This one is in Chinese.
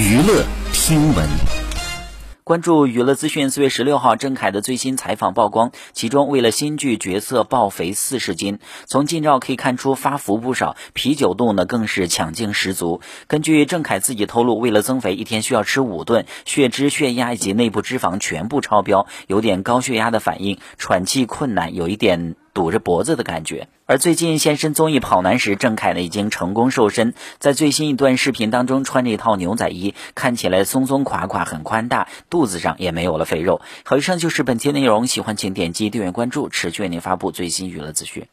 娱乐听闻。关注娱乐资讯，四月十六号，郑恺的最新采访曝光，其中为了新剧角色爆肥四十斤，从近照可以看出发福不少，啤酒肚呢更是抢镜十足。根据郑恺自己透露，为了增肥，一天需要吃五顿，血脂、血压以及内部脂肪全部超标，有点高血压的反应，喘气困难，有一点。堵着脖子的感觉。而最近现身综艺《跑男》时，郑恺呢已经成功瘦身，在最新一段视频当中穿着一套牛仔衣，看起来松松垮垮，很宽大，肚子上也没有了肥肉。好，以上就是本期内容，喜欢请点击订阅关注，持续为您发布最新娱乐资讯。